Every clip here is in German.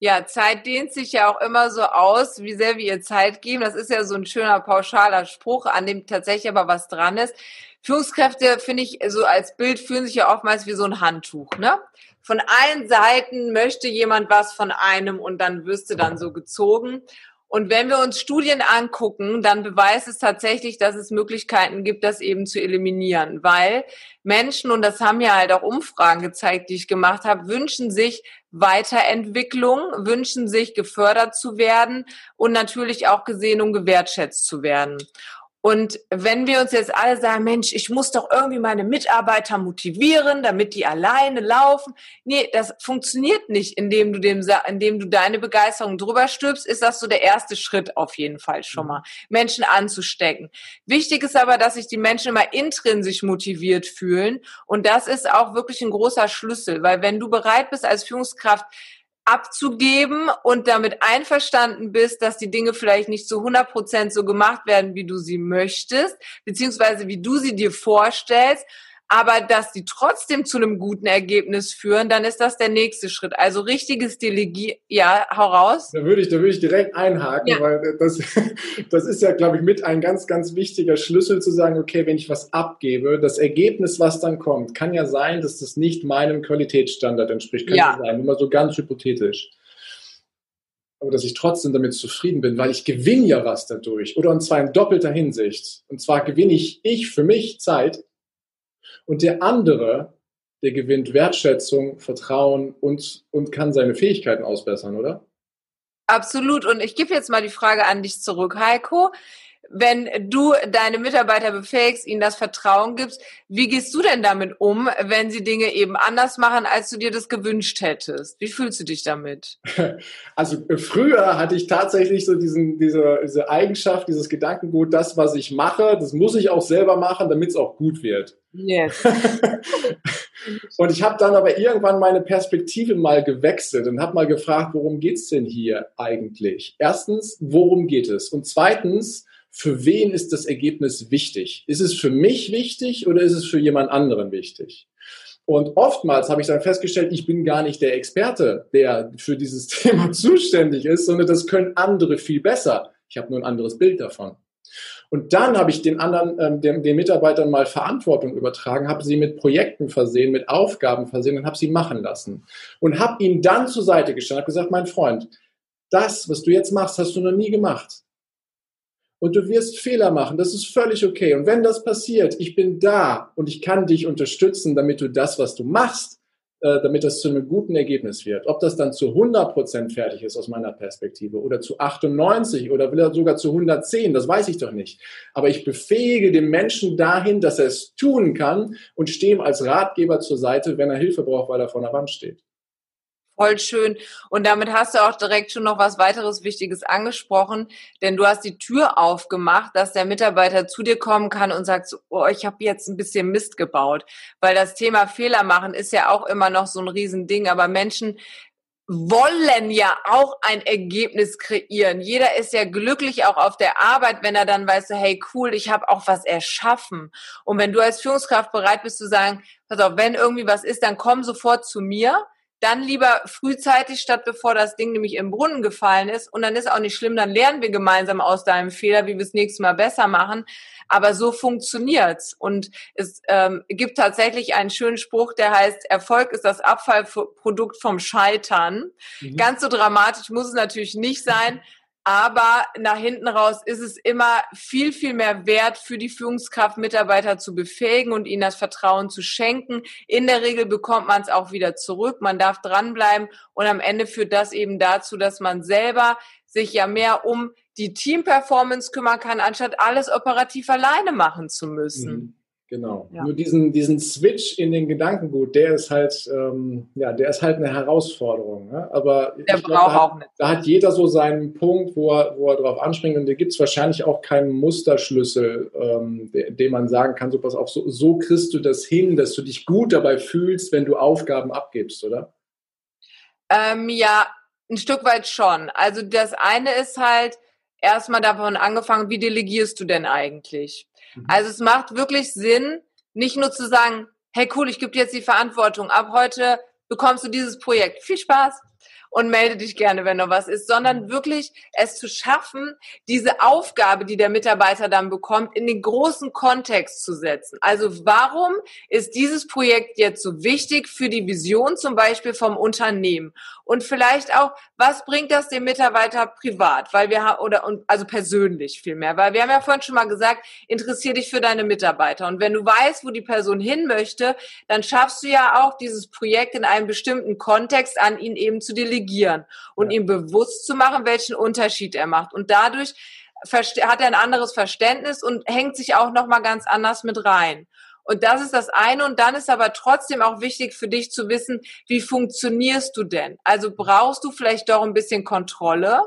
Ja, Zeit dehnt sich ja auch immer so aus, wie sehr wir ihr Zeit geben. Das ist ja so ein schöner pauschaler Spruch, an dem tatsächlich aber was dran ist. Führungskräfte, finde ich, so als Bild fühlen sich ja oftmals wie so ein Handtuch, ne? Von allen Seiten möchte jemand was von einem und dann wirst du dann so gezogen. Und wenn wir uns Studien angucken, dann beweist es tatsächlich, dass es Möglichkeiten gibt, das eben zu eliminieren, weil Menschen, und das haben ja halt auch Umfragen gezeigt, die ich gemacht habe, wünschen sich Weiterentwicklung, wünschen sich gefördert zu werden und natürlich auch gesehen und gewertschätzt zu werden. Und wenn wir uns jetzt alle sagen, Mensch, ich muss doch irgendwie meine Mitarbeiter motivieren, damit die alleine laufen. Nee, das funktioniert nicht, indem du dem, indem du deine Begeisterung drüber stülpst, ist das so der erste Schritt auf jeden Fall schon mhm. mal, Menschen anzustecken. Wichtig ist aber, dass sich die Menschen immer intrinsisch motiviert fühlen. Und das ist auch wirklich ein großer Schlüssel, weil wenn du bereit bist als Führungskraft, abzugeben und damit einverstanden bist, dass die Dinge vielleicht nicht zu 100 Prozent so gemacht werden, wie du sie möchtest, beziehungsweise wie du sie dir vorstellst, aber dass die trotzdem zu einem guten Ergebnis führen, dann ist das der nächste Schritt. Also richtiges Delegieren, ja, hau raus. Da würde ich, da würde ich direkt einhaken, ja. weil das, das ist ja, glaube ich, mit ein ganz, ganz wichtiger Schlüssel zu sagen, okay, wenn ich was abgebe, das Ergebnis, was dann kommt, kann ja sein, dass das nicht meinem Qualitätsstandard entspricht. Kann ja, sein, immer so ganz hypothetisch aber dass ich trotzdem damit zufrieden bin, weil ich gewinne ja was dadurch. Oder und zwar in doppelter Hinsicht. Und zwar gewinne ich ich für mich Zeit, und der andere, der gewinnt Wertschätzung, Vertrauen und, und kann seine Fähigkeiten ausbessern, oder? Absolut. Und ich gebe jetzt mal die Frage an dich zurück, Heiko wenn du deine Mitarbeiter befähigst, ihnen das Vertrauen gibst, wie gehst du denn damit um, wenn sie Dinge eben anders machen, als du dir das gewünscht hättest? Wie fühlst du dich damit? Also äh, früher hatte ich tatsächlich so diesen, diese, diese Eigenschaft, dieses Gedankengut, das, was ich mache, das muss ich auch selber machen, damit es auch gut wird. Yes. und ich habe dann aber irgendwann meine Perspektive mal gewechselt und habe mal gefragt, worum geht's denn hier eigentlich? Erstens, worum geht es? Und zweitens, für wen ist das Ergebnis wichtig? Ist es für mich wichtig oder ist es für jemand anderen wichtig? Und oftmals habe ich dann festgestellt, ich bin gar nicht der Experte, der für dieses Thema zuständig ist, sondern das können andere viel besser. Ich habe nur ein anderes Bild davon. Und dann habe ich den anderen, ähm, den, den Mitarbeitern mal Verantwortung übertragen, habe sie mit Projekten versehen, mit Aufgaben versehen und habe sie machen lassen. Und habe ihnen dann zur Seite gestanden, habe gesagt, mein Freund, das, was du jetzt machst, hast du noch nie gemacht und du wirst Fehler machen. Das ist völlig okay. Und wenn das passiert, ich bin da und ich kann dich unterstützen, damit du das, was du machst, äh, damit das zu einem guten Ergebnis wird. Ob das dann zu 100 Prozent fertig ist aus meiner Perspektive oder zu 98 oder sogar zu 110, das weiß ich doch nicht. Aber ich befähige den Menschen dahin, dass er es tun kann und stehe ihm als Ratgeber zur Seite, wenn er Hilfe braucht, weil er vor der Wand steht. Voll schön. Und damit hast du auch direkt schon noch was weiteres Wichtiges angesprochen, denn du hast die Tür aufgemacht, dass der Mitarbeiter zu dir kommen kann und sagt, oh, ich habe jetzt ein bisschen Mist gebaut. Weil das Thema Fehler machen ist ja auch immer noch so ein Riesending, aber Menschen wollen ja auch ein Ergebnis kreieren. Jeder ist ja glücklich auch auf der Arbeit, wenn er dann weiß, hey cool, ich habe auch was erschaffen. Und wenn du als Führungskraft bereit bist zu sagen, pass auf, wenn irgendwie was ist, dann komm sofort zu mir dann lieber frühzeitig, statt bevor das Ding nämlich im Brunnen gefallen ist. Und dann ist auch nicht schlimm, dann lernen wir gemeinsam aus deinem Fehler, wie wir es nächstes Mal besser machen. Aber so funktioniert's. Und es ähm, gibt tatsächlich einen schönen Spruch, der heißt, Erfolg ist das Abfallprodukt vom Scheitern. Mhm. Ganz so dramatisch muss es natürlich nicht sein. Aber nach hinten raus ist es immer viel, viel mehr wert für die Führungskraft, Mitarbeiter zu befähigen und ihnen das Vertrauen zu schenken. In der Regel bekommt man es auch wieder zurück. Man darf dranbleiben und am Ende führt das eben dazu, dass man selber sich ja mehr um die Teamperformance kümmern kann, anstatt alles operativ alleine machen zu müssen. Mhm. Genau. Ja. Nur diesen, diesen Switch in den Gedankengut, der ist halt, ähm, ja, der ist halt eine Herausforderung. Ne? Aber der glaub, da, auch nicht. Da hat jeder so seinen Punkt, wo er, wo er drauf anspringt und da gibt es wahrscheinlich auch keinen Musterschlüssel, ähm, de, dem man sagen kann, so pass auf, so, so kriegst du das hin, dass du dich gut dabei fühlst, wenn du Aufgaben abgibst, oder? Ähm, ja, ein Stück weit schon. Also das eine ist halt erstmal davon angefangen, wie delegierst du denn eigentlich? Mhm. Also es macht wirklich Sinn, nicht nur zu sagen, hey cool, ich gebe dir jetzt die Verantwortung, ab heute bekommst du dieses Projekt. Viel Spaß. Und melde dich gerne, wenn noch was ist, sondern mhm. wirklich es zu schaffen, diese Aufgabe, die der Mitarbeiter dann bekommt, in den großen Kontext zu setzen. Also warum ist dieses Projekt jetzt so wichtig für die Vision zum Beispiel vom Unternehmen? Und vielleicht auch, was bringt das dem Mitarbeiter privat? Weil wir haben, oder, also persönlich vielmehr, weil wir haben ja vorhin schon mal gesagt, interessier dich für deine Mitarbeiter. Und wenn du weißt, wo die Person hin möchte, dann schaffst du ja auch dieses Projekt in einem bestimmten Kontext an ihn eben zu delegieren und ja. ihm bewusst zu machen, welchen Unterschied er macht. Und dadurch hat er ein anderes Verständnis und hängt sich auch nochmal ganz anders mit rein. Und das ist das eine. Und dann ist aber trotzdem auch wichtig für dich zu wissen, wie funktionierst du denn? Also brauchst du vielleicht doch ein bisschen Kontrolle?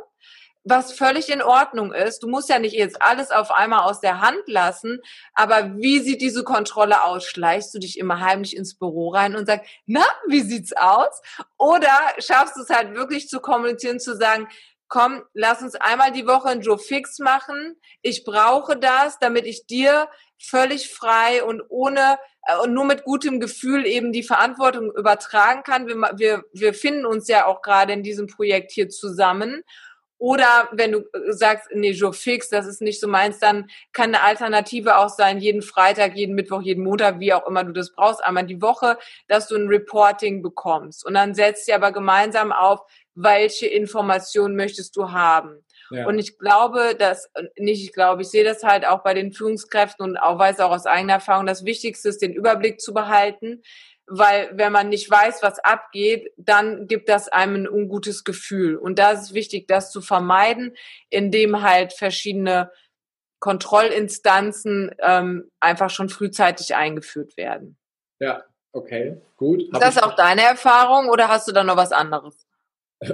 Was völlig in Ordnung ist. Du musst ja nicht jetzt alles auf einmal aus der Hand lassen, aber wie sieht diese Kontrolle aus? Schleichst du dich immer heimlich ins Büro rein und sagst, na, wie sieht's aus? Oder schaffst du es halt wirklich zu kommunizieren, zu sagen, komm, lass uns einmal die Woche ein Joe Fix machen. Ich brauche das, damit ich dir völlig frei und ohne äh, und nur mit gutem Gefühl eben die Verantwortung übertragen kann. Wir, wir, wir finden uns ja auch gerade in diesem Projekt hier zusammen oder wenn du äh, sagst, nee, Joe fix, das ist nicht so meins, dann kann eine Alternative auch sein, jeden Freitag, jeden Mittwoch, jeden Montag, wie auch immer du das brauchst, einmal die Woche, dass du ein Reporting bekommst. Und dann setzt ihr aber gemeinsam auf, welche Informationen möchtest du haben. Ja. Und ich glaube, dass, äh, nicht ich glaube, ich sehe das halt auch bei den Führungskräften und auch weiß auch aus eigener Erfahrung, das Wichtigste ist, den Überblick zu behalten weil wenn man nicht weiß, was abgeht, dann gibt das einem ein ungutes Gefühl. Und da ist es wichtig, das zu vermeiden, indem halt verschiedene Kontrollinstanzen ähm, einfach schon frühzeitig eingeführt werden. Ja, okay, gut. Ist das auch deine Erfahrung oder hast du da noch was anderes?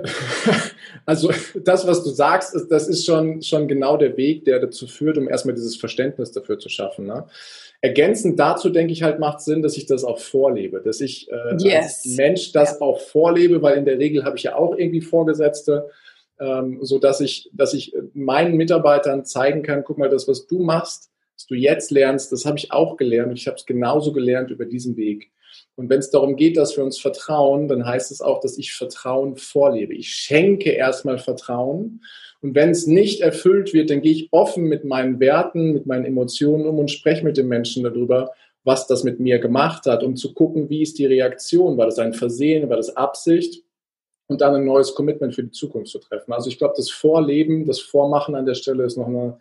Also das, was du sagst, ist, das ist schon, schon genau der Weg, der dazu führt, um erstmal dieses Verständnis dafür zu schaffen. Ne? Ergänzend dazu denke ich halt, macht Sinn, dass ich das auch vorlebe, dass ich äh, yes. als Mensch das ja. auch vorlebe, weil in der Regel habe ich ja auch irgendwie Vorgesetzte, ähm, so dass ich, dass ich meinen Mitarbeitern zeigen kann, guck mal, das, was du machst, was du jetzt lernst, das habe ich auch gelernt und ich habe es genauso gelernt über diesen Weg. Und wenn es darum geht, dass wir uns vertrauen, dann heißt es auch, dass ich Vertrauen vorlebe. Ich schenke erstmal Vertrauen. Und wenn es nicht erfüllt wird, dann gehe ich offen mit meinen Werten, mit meinen Emotionen um und spreche mit dem Menschen darüber, was das mit mir gemacht hat, um zu gucken, wie ist die Reaktion. War das ein Versehen? War das Absicht? Und dann ein neues Commitment für die Zukunft zu treffen. Also ich glaube, das Vorleben, das Vormachen an der Stelle ist noch eine,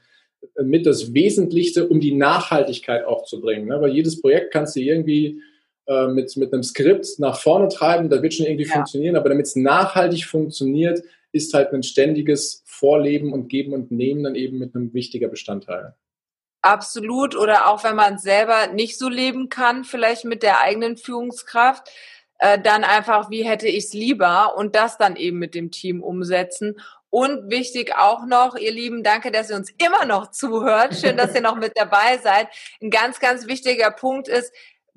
mit das Wesentlichste, um die Nachhaltigkeit auch zu bringen. Ne? Weil jedes Projekt kannst du irgendwie äh, mit, mit einem Skript nach vorne treiben, das wird schon irgendwie ja. funktionieren, aber damit es nachhaltig funktioniert, ist halt ein ständiges Vorleben und Geben und Nehmen dann eben mit einem wichtiger Bestandteil. Absolut. Oder auch wenn man selber nicht so leben kann, vielleicht mit der eigenen Führungskraft, äh, dann einfach, wie hätte ich es lieber und das dann eben mit dem Team umsetzen. Und wichtig auch noch, ihr Lieben, danke, dass ihr uns immer noch zuhört. Schön, dass ihr noch mit dabei seid. Ein ganz, ganz wichtiger Punkt ist,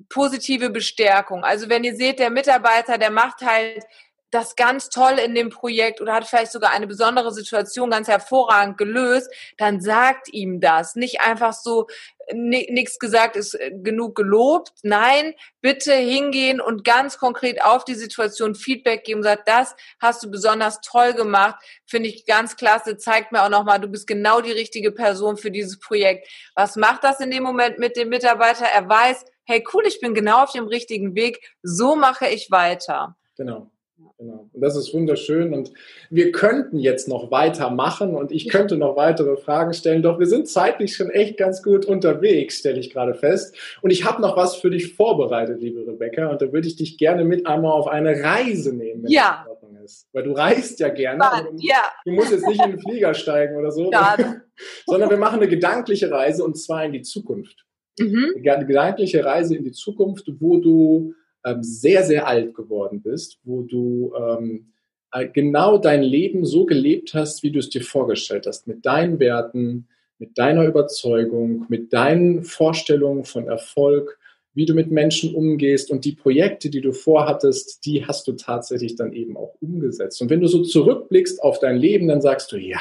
positive Bestärkung. Also wenn ihr seht, der Mitarbeiter, der macht halt das ganz toll in dem Projekt oder hat vielleicht sogar eine besondere Situation ganz hervorragend gelöst, dann sagt ihm das. Nicht einfach so, nichts gesagt ist äh, genug gelobt. Nein, bitte hingehen und ganz konkret auf die Situation Feedback geben. Sagt, das hast du besonders toll gemacht. Finde ich ganz klasse. Zeigt mir auch nochmal, du bist genau die richtige Person für dieses Projekt. Was macht das in dem Moment mit dem Mitarbeiter? Er weiß, hey cool, ich bin genau auf dem richtigen Weg, so mache ich weiter. Genau. Genau. Und das ist wunderschön. Und wir könnten jetzt noch weitermachen und ich könnte noch weitere Fragen stellen, doch wir sind zeitlich schon echt ganz gut unterwegs, stelle ich gerade fest. Und ich habe noch was für dich vorbereitet, liebe Rebecca. Und da würde ich dich gerne mit einmal auf eine Reise nehmen, wenn ja. das in Ordnung ist. Weil du reist ja gerne. Mann, ja. Du musst jetzt nicht in den Flieger steigen oder so, ja. sondern wir machen eine gedankliche Reise und zwar in die Zukunft. Mhm. Eine gedankliche Reise in die Zukunft, wo du ähm, sehr, sehr alt geworden bist, wo du ähm, äh, genau dein Leben so gelebt hast, wie du es dir vorgestellt hast, mit deinen Werten, mit deiner Überzeugung, mit deinen Vorstellungen von Erfolg, wie du mit Menschen umgehst und die Projekte, die du vorhattest, die hast du tatsächlich dann eben auch umgesetzt. Und wenn du so zurückblickst auf dein Leben, dann sagst du, ja,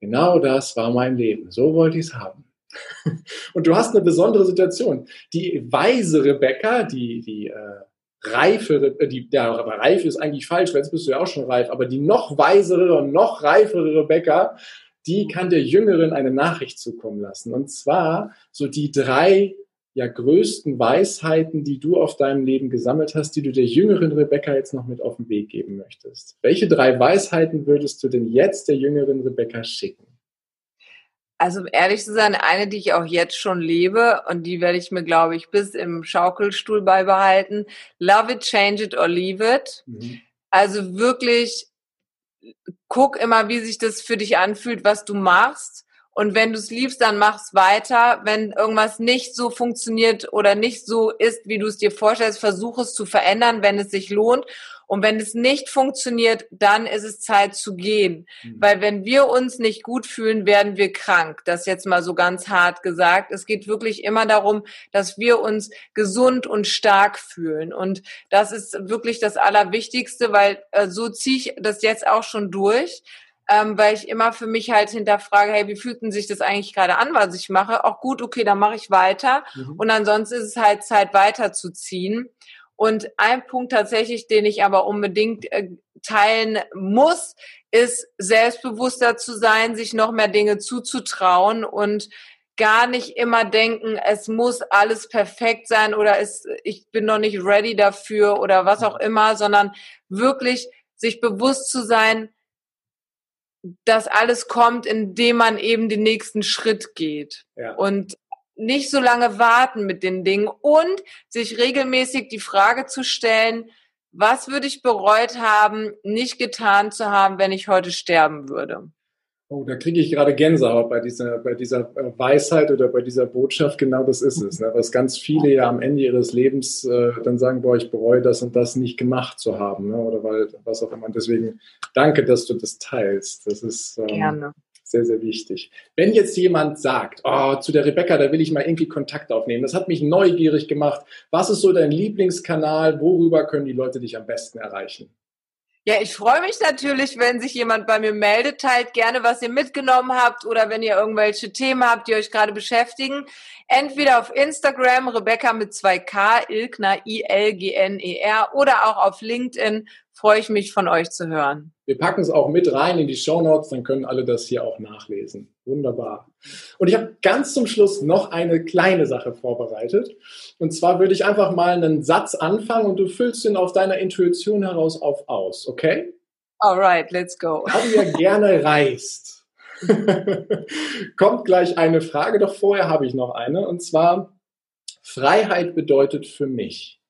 genau das war mein Leben, so wollte ich es haben. Und du hast eine besondere Situation. Die weise Rebecca, die, die äh, reifere, äh, die, ja, reif ist eigentlich falsch, weil jetzt bist du ja auch schon reif, aber die noch weisere und noch reifere Rebecca, die kann der Jüngeren eine Nachricht zukommen lassen. Und zwar so die drei ja größten Weisheiten, die du auf deinem Leben gesammelt hast, die du der jüngeren Rebecca jetzt noch mit auf den Weg geben möchtest. Welche drei Weisheiten würdest du denn jetzt der jüngeren Rebecca schicken? Also um ehrlich zu sein, eine, die ich auch jetzt schon lebe und die werde ich mir, glaube ich, bis im Schaukelstuhl beibehalten. Love it, change it or leave it. Mhm. Also wirklich guck immer, wie sich das für dich anfühlt, was du machst und wenn du es liebst, dann mach's weiter. Wenn irgendwas nicht so funktioniert oder nicht so ist, wie du es dir vorstellst, versuch es zu verändern, wenn es sich lohnt. Und wenn es nicht funktioniert, dann ist es Zeit zu gehen. Mhm. Weil wenn wir uns nicht gut fühlen, werden wir krank. Das jetzt mal so ganz hart gesagt. Es geht wirklich immer darum, dass wir uns gesund und stark fühlen. Und das ist wirklich das Allerwichtigste, weil äh, so ziehe ich das jetzt auch schon durch ähm, weil ich immer für mich halt hinterfrage, hey, wie fühlt denn sich das eigentlich gerade an, was ich mache? Auch gut, okay, dann mache ich weiter. Mhm. Und ansonsten ist es halt Zeit weiterzuziehen. Und ein Punkt tatsächlich, den ich aber unbedingt äh, teilen muss, ist selbstbewusster zu sein, sich noch mehr Dinge zuzutrauen und gar nicht immer denken, es muss alles perfekt sein oder es, ich bin noch nicht ready dafür oder was auch immer, sondern wirklich sich bewusst zu sein, das alles kommt, indem man eben den nächsten Schritt geht. Ja. Und nicht so lange warten mit den Dingen und sich regelmäßig die Frage zu stellen, was würde ich bereut haben, nicht getan zu haben, wenn ich heute sterben würde? Oh, da kriege ich gerade Gänsehaut bei dieser, bei dieser äh, Weisheit oder bei dieser Botschaft. Genau das ist es. Ne? Was ganz viele ja am Ende ihres Lebens äh, dann sagen, boah, ich bereue das und das nicht gemacht zu haben. Ne? Oder weil, was auch immer. Deswegen danke, dass du das teilst. Das ist ähm, Gerne. sehr, sehr wichtig. Wenn jetzt jemand sagt, oh, zu der Rebecca, da will ich mal irgendwie Kontakt aufnehmen. Das hat mich neugierig gemacht. Was ist so dein Lieblingskanal? Worüber können die Leute dich am besten erreichen? Ja, ich freue mich natürlich, wenn sich jemand bei mir meldet. Teilt gerne, was ihr mitgenommen habt oder wenn ihr irgendwelche Themen habt, die euch gerade beschäftigen. Entweder auf Instagram, Rebecca mit 2K, Ilgner, I-L-G-N-E-R oder auch auf LinkedIn. Freue ich mich von euch zu hören. Wir packen es auch mit rein in die Show Notes, dann können alle das hier auch nachlesen. Wunderbar. Und ich habe ganz zum Schluss noch eine kleine Sache vorbereitet. Und zwar würde ich einfach mal einen Satz anfangen und du füllst ihn auf deiner Intuition heraus auf aus, okay? Alright, let's go. Da du ja gerne reist, kommt gleich eine Frage, doch vorher habe ich noch eine. Und zwar, Freiheit bedeutet für mich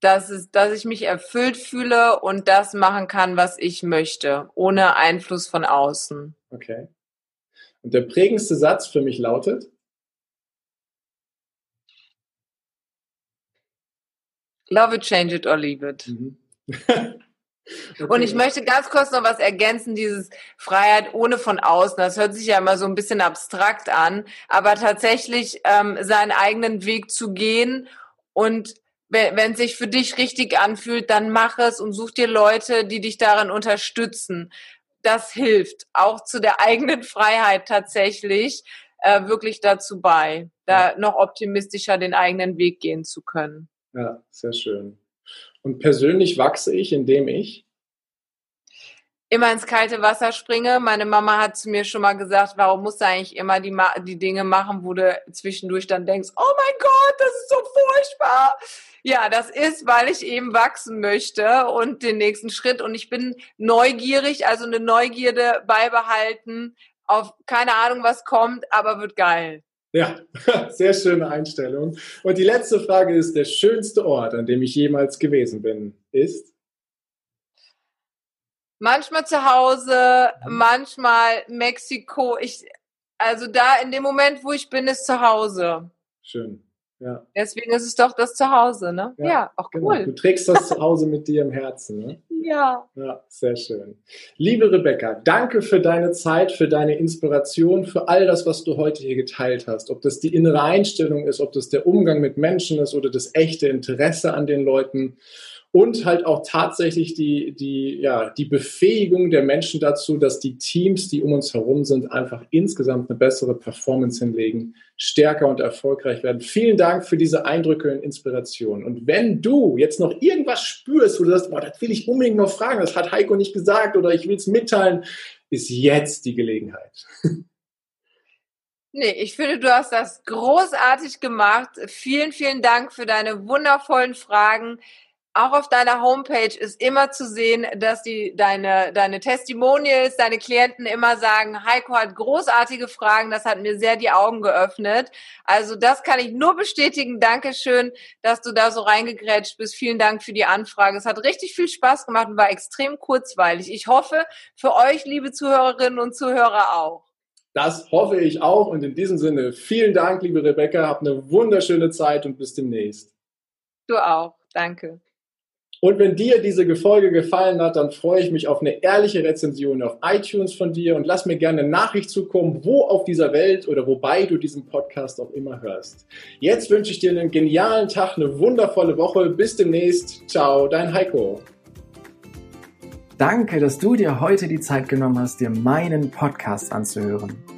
dass, es, dass ich mich erfüllt fühle und das machen kann, was ich möchte, ohne Einfluss von außen. Okay. Und der prägendste Satz für mich lautet? Love it, change it or leave it. Mhm. okay. Und ich möchte ganz kurz noch was ergänzen, dieses Freiheit ohne von außen. Das hört sich ja immer so ein bisschen abstrakt an, aber tatsächlich ähm, seinen eigenen Weg zu gehen und wenn es sich für dich richtig anfühlt, dann mach es und such dir Leute, die dich daran unterstützen. Das hilft auch zu der eigenen Freiheit tatsächlich äh, wirklich dazu bei, da ja. noch optimistischer den eigenen Weg gehen zu können. Ja, sehr schön. Und persönlich wachse ich, indem ich immer ins kalte Wasser springe. Meine Mama hat zu mir schon mal gesagt, warum musst du eigentlich immer die, die Dinge machen, wo du zwischendurch dann denkst, oh mein Gott, das ist so furchtbar. Ja, das ist, weil ich eben wachsen möchte und den nächsten Schritt und ich bin neugierig, also eine Neugierde beibehalten auf keine Ahnung, was kommt, aber wird geil. Ja, sehr schöne Einstellung. Und die letzte Frage ist, der schönste Ort, an dem ich jemals gewesen bin, ist? Manchmal zu Hause, manchmal Mexiko. Ich, also da in dem Moment, wo ich bin, ist zu Hause. Schön. Ja. Deswegen ist es doch das Zuhause, ne? Ja, ja auch genau. cool. Du trägst das Zuhause mit dir im Herzen, ne? Ja. Ja, sehr schön. Liebe Rebecca, danke für deine Zeit, für deine Inspiration, für all das, was du heute hier geteilt hast. Ob das die innere Einstellung ist, ob das der Umgang mit Menschen ist oder das echte Interesse an den Leuten. Und halt auch tatsächlich die, die, ja, die Befähigung der Menschen dazu, dass die Teams, die um uns herum sind, einfach insgesamt eine bessere Performance hinlegen, stärker und erfolgreich werden. Vielen Dank für diese Eindrücke und Inspiration. Und wenn du jetzt noch irgendwas spürst, wo du sagst, boah, das will ich unbedingt noch fragen, das hat Heiko nicht gesagt oder ich will es mitteilen, ist jetzt die Gelegenheit. Nee, ich finde, du hast das großartig gemacht. Vielen, vielen Dank für deine wundervollen Fragen. Auch auf deiner Homepage ist immer zu sehen, dass die, deine, deine Testimonials, deine Klienten immer sagen, Heiko hat großartige Fragen. Das hat mir sehr die Augen geöffnet. Also das kann ich nur bestätigen. Dankeschön, dass du da so reingegrätscht bist. Vielen Dank für die Anfrage. Es hat richtig viel Spaß gemacht und war extrem kurzweilig. Ich hoffe, für euch, liebe Zuhörerinnen und Zuhörer auch. Das hoffe ich auch. Und in diesem Sinne, vielen Dank, liebe Rebecca. Hab eine wunderschöne Zeit und bis demnächst. Du auch. Danke. Und wenn dir diese Folge gefallen hat, dann freue ich mich auf eine ehrliche Rezension auf iTunes von dir und lass mir gerne eine Nachricht zukommen, wo auf dieser Welt oder wobei du diesen Podcast auch immer hörst. Jetzt wünsche ich dir einen genialen Tag, eine wundervolle Woche. Bis demnächst. Ciao, dein Heiko. Danke, dass du dir heute die Zeit genommen hast, dir meinen Podcast anzuhören.